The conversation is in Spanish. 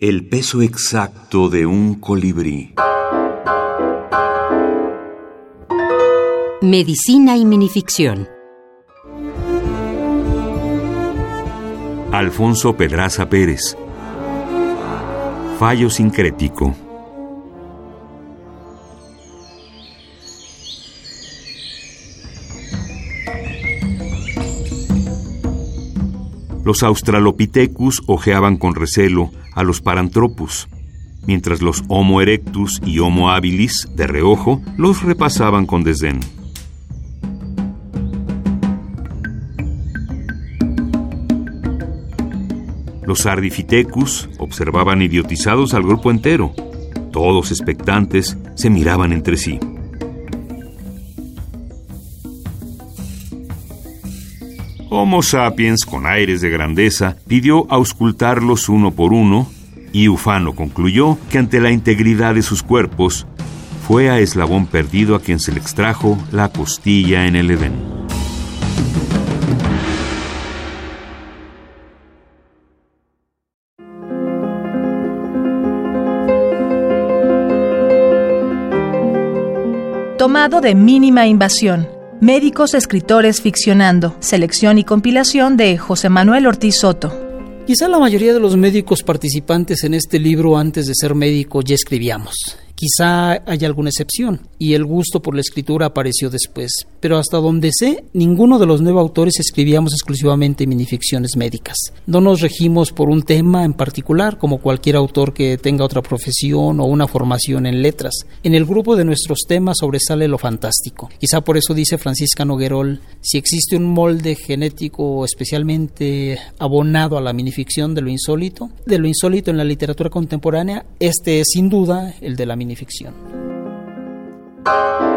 El peso exacto de un colibrí. Medicina y minificción. Alfonso Pedraza Pérez. Fallo sincrético. Los Australopithecus ojeaban con recelo a los Paranthropus, mientras los Homo erectus y Homo habilis, de reojo, los repasaban con desdén. Los Ardipithecus observaban idiotizados al grupo entero. Todos expectantes se miraban entre sí. Homo sapiens, con aires de grandeza, pidió auscultarlos uno por uno, y Ufano concluyó que ante la integridad de sus cuerpos, fue a eslabón perdido a quien se le extrajo la costilla en el Edén. Tomado de mínima invasión Médicos Escritores Ficcionando, selección y compilación de José Manuel Ortiz Soto. Quizá la mayoría de los médicos participantes en este libro antes de ser médico ya escribíamos. Quizá haya alguna excepción, y el gusto por la escritura apareció después, pero hasta donde sé, ninguno de los nueve autores escribíamos exclusivamente minificciones médicas. No nos regimos por un tema en particular, como cualquier autor que tenga otra profesión o una formación en letras. En el grupo de nuestros temas sobresale lo fantástico. Quizá por eso dice Francisca Noguerol, si existe un molde genético especialmente abonado a la minificción de lo insólito, de lo insólito en la literatura contemporánea, este es sin duda el de la minificción. Thank